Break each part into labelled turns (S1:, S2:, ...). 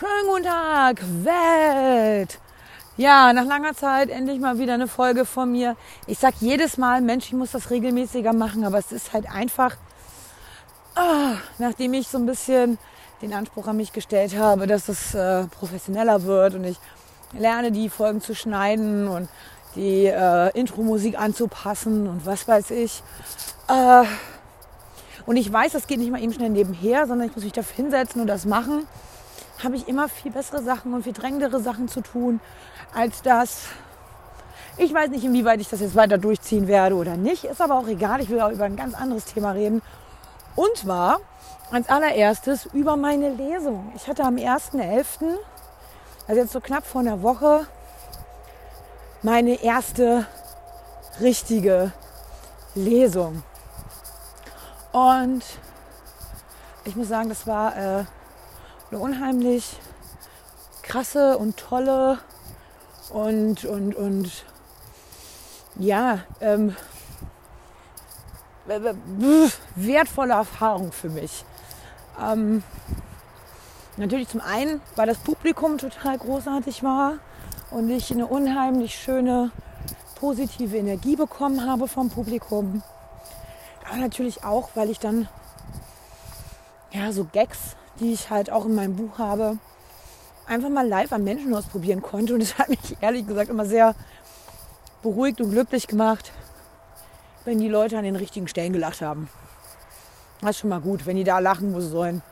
S1: Schönen guten Tag, Welt! Ja, nach langer Zeit endlich mal wieder eine Folge von mir. Ich sag jedes Mal, Mensch, ich muss das regelmäßiger machen, aber es ist halt einfach, ah, nachdem ich so ein bisschen den Anspruch an mich gestellt habe, dass es äh, professioneller wird und ich lerne, die Folgen zu schneiden und die äh, Intro-Musik anzupassen und was weiß ich. Äh, und ich weiß, das geht nicht mal eben schnell nebenher, sondern ich muss mich dafür hinsetzen und das machen habe ich immer viel bessere Sachen und viel drängendere Sachen zu tun, als das. Ich weiß nicht, inwieweit ich das jetzt weiter durchziehen werde oder nicht. Ist aber auch egal. Ich will auch über ein ganz anderes Thema reden. Und zwar als allererstes über meine Lesung. Ich hatte am 1.11., also jetzt so knapp vor einer Woche, meine erste richtige Lesung. Und ich muss sagen, das war äh, eine unheimlich krasse und tolle und, und, und ja, ähm, wertvolle Erfahrung für mich. Ähm, natürlich zum einen, weil das Publikum total großartig war und ich eine unheimlich schöne positive Energie bekommen habe vom Publikum. Aber natürlich auch, weil ich dann ja so Gags die ich halt auch in meinem Buch habe, einfach mal live an Menschen ausprobieren konnte. Und es hat mich ehrlich gesagt immer sehr beruhigt und glücklich gemacht, wenn die Leute an den richtigen Stellen gelacht haben. Das ist schon mal gut, wenn die da lachen, wo sie sollen.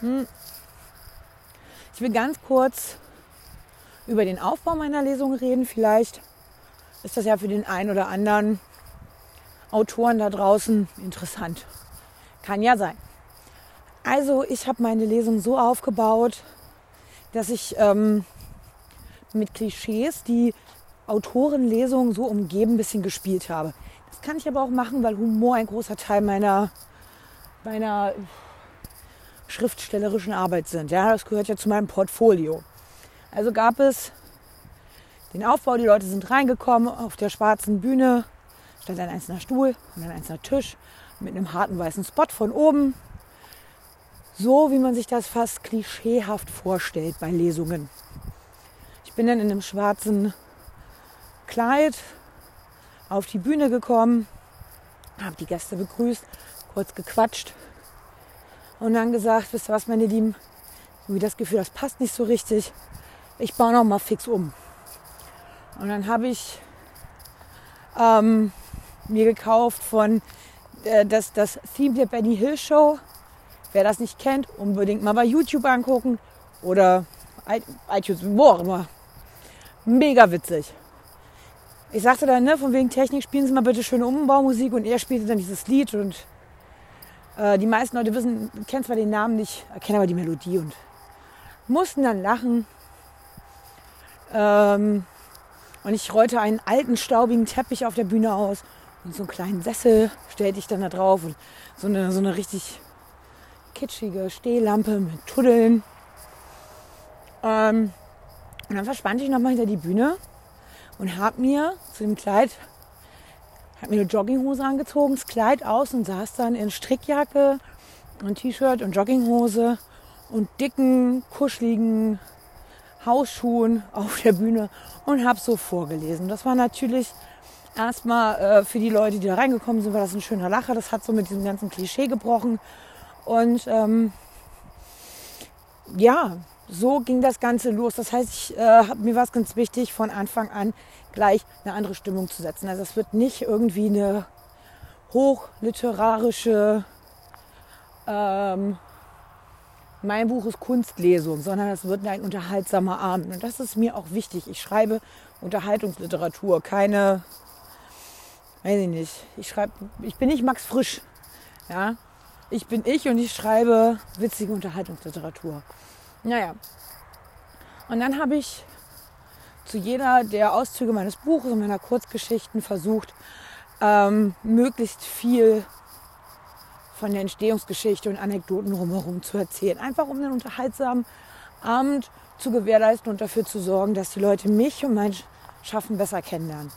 S1: Hm. Ich will ganz kurz über den Aufbau meiner Lesung reden. Vielleicht ist das ja für den einen oder anderen Autoren da draußen interessant. Kann ja sein. Also ich habe meine Lesung so aufgebaut, dass ich ähm, mit Klischees die Autorenlesung so umgeben ein bisschen gespielt habe. Das kann ich aber auch machen, weil Humor ein großer Teil meiner, meiner schriftstellerischen Arbeit sind. Ja, das gehört ja zu meinem Portfolio. Also gab es den Aufbau, die Leute sind reingekommen auf der schwarzen Bühne, stand ein einzelner Stuhl und ein einzelner Tisch mit einem harten weißen Spot von oben so, wie man sich das fast klischeehaft vorstellt bei Lesungen. Ich bin dann in einem schwarzen Kleid auf die Bühne gekommen, habe die Gäste begrüßt, kurz gequatscht und dann gesagt, wisst ihr was, meine Lieben, irgendwie das Gefühl, das passt nicht so richtig. Ich baue noch mal fix um. Und dann habe ich ähm, mir gekauft von äh, das, das Theme der Benny Hill Show Wer das nicht kennt, unbedingt mal bei YouTube angucken oder iTunes, wo auch immer. Mega witzig. Ich sagte dann, ne, von wegen Technik, spielen Sie mal bitte schöne Umbaumusik und er spielte dann dieses Lied und äh, die meisten Leute wissen, kennen zwar den Namen nicht, erkennen aber die Melodie und mussten dann lachen. Ähm, und ich rollte einen alten, staubigen Teppich auf der Bühne aus und so einen kleinen Sessel stellte ich dann da drauf und so eine, so eine richtig kitschige Stehlampe mit Tuddeln. Ähm, und dann verspann ich nochmal hinter die Bühne und habe mir zu dem Kleid, habe mir eine Jogginghose angezogen, das Kleid aus und saß dann in Strickjacke und T-Shirt und Jogginghose und dicken, kuscheligen Hausschuhen auf der Bühne und habe so vorgelesen. Das war natürlich erstmal äh, für die Leute, die da reingekommen sind, war das ein schöner Lacher. Das hat so mit diesem ganzen Klischee gebrochen. Und ähm, ja, so ging das Ganze los. Das heißt, ich, äh, mir war es ganz wichtig, von Anfang an gleich eine andere Stimmung zu setzen. Also es wird nicht irgendwie eine hochliterarische ähm, mein Buch ist Kunstlesung, sondern es wird ein unterhaltsamer Abend. Und das ist mir auch wichtig. Ich schreibe Unterhaltungsliteratur, keine, weiß ich nicht. Ich schreibe, ich bin nicht Max Frisch. Ja, ich bin ich und ich schreibe witzige Unterhaltungsliteratur. Naja. Und dann habe ich zu jeder der Auszüge meines Buches und meiner Kurzgeschichten versucht, ähm, möglichst viel von der Entstehungsgeschichte und Anekdoten drumherum zu erzählen. Einfach um einen unterhaltsamen Abend zu gewährleisten und dafür zu sorgen, dass die Leute mich und mein Schaffen besser kennenlernen.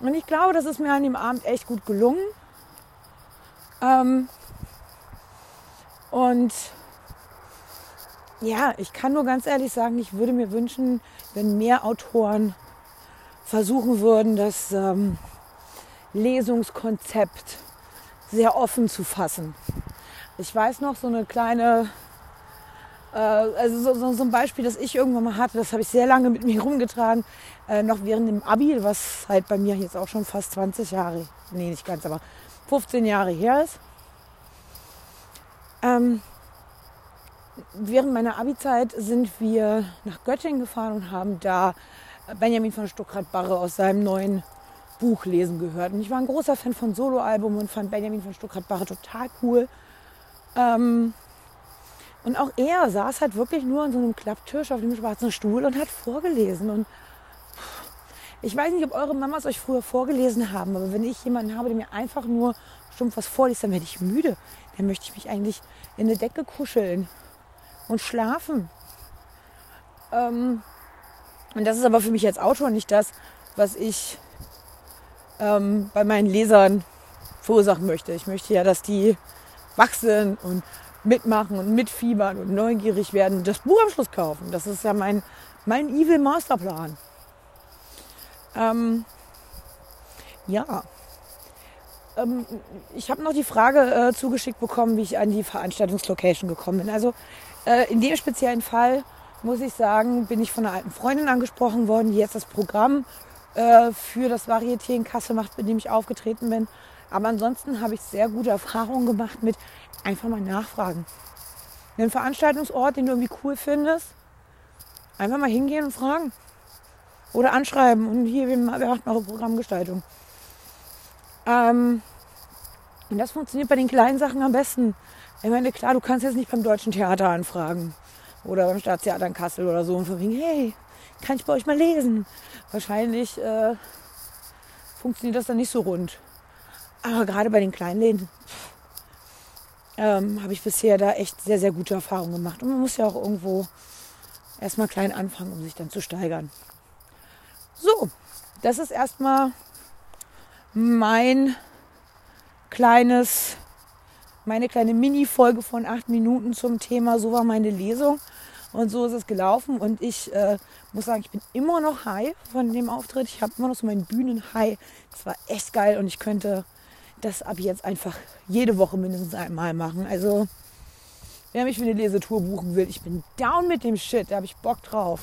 S1: Und ich glaube, das ist mir an dem Abend echt gut gelungen. Ähm, und ja, ich kann nur ganz ehrlich sagen, ich würde mir wünschen, wenn mehr Autoren versuchen würden, das ähm, Lesungskonzept sehr offen zu fassen. Ich weiß noch so eine kleine, äh, also so, so, so, ein Beispiel, das ich irgendwann mal hatte, das habe ich sehr lange mit mir rumgetragen, äh, noch während dem Abi, was halt bei mir jetzt auch schon fast 20 Jahre, nee, nicht ganz, aber 15 Jahre her ist. Ähm, während meiner Abi-Zeit sind wir nach Göttingen gefahren und haben da Benjamin von Stuckrad-Barre aus seinem neuen Buch lesen gehört. Und ich war ein großer Fan von Soloalbum und fand Benjamin von Stuckrad-Barre total cool. Ähm, und auch er saß halt wirklich nur an so einem Klapptisch auf dem schwarzen Stuhl und hat vorgelesen. Und ich weiß nicht, ob eure Mamas euch früher vorgelesen haben, aber wenn ich jemanden habe, der mir einfach nur stumpf was vorliest, dann werde ich müde. Dann möchte ich mich eigentlich in eine Decke kuscheln und schlafen. Ähm, und das ist aber für mich als Autor nicht das, was ich ähm, bei meinen Lesern verursachen möchte. Ich möchte ja, dass die wachsen und mitmachen und mitfiebern und neugierig werden, das Buch am Schluss kaufen. Das ist ja mein, mein Evil Masterplan. Ähm, ja. Ähm, ich habe noch die Frage äh, zugeschickt bekommen, wie ich an die Veranstaltungslocation gekommen bin. Also äh, in dem speziellen Fall muss ich sagen, bin ich von einer alten Freundin angesprochen worden, die jetzt das Programm äh, für das Varieté in Kassel macht, mit dem ich aufgetreten bin. Aber ansonsten habe ich sehr gute Erfahrungen gemacht mit einfach mal nachfragen. Einen Veranstaltungsort, den du irgendwie cool findest, einfach mal hingehen und fragen. Oder anschreiben und hier, wir machen eure Programmgestaltung. Ähm, und das funktioniert bei den kleinen Sachen am besten. Ich meine, klar, du kannst jetzt nicht beim Deutschen Theater anfragen oder beim Staatstheater in Kassel oder so und von hey, kann ich bei euch mal lesen? Wahrscheinlich äh, funktioniert das dann nicht so rund. Aber gerade bei den kleinen Läden ähm, habe ich bisher da echt sehr, sehr gute Erfahrungen gemacht. Und man muss ja auch irgendwo erstmal klein anfangen, um sich dann zu steigern. So, das ist erstmal mein kleines, meine kleine Mini-Folge von acht Minuten zum Thema So war meine Lesung. Und so ist es gelaufen. Und ich äh, muss sagen, ich bin immer noch high von dem Auftritt. Ich habe immer noch so meinen Bühnen-High. Das war echt geil und ich könnte das ab jetzt einfach jede Woche mindestens einmal machen. Also, wer mich für eine Lesetour buchen will, ich bin down mit dem Shit. Da habe ich Bock drauf.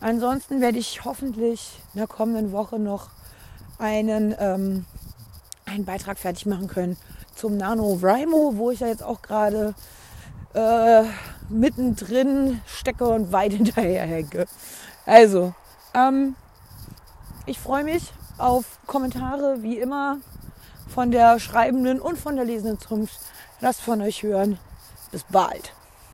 S1: Ansonsten werde ich hoffentlich in der kommenden Woche noch einen, ähm, einen Beitrag fertig machen können zum Nano Rimo, wo ich ja jetzt auch gerade äh, mittendrin stecke und weit hinterher hänge. Also, ähm, ich freue mich auf Kommentare, wie immer, von der schreibenden und von der lesenden Zunft. Lasst von euch hören. Bis bald.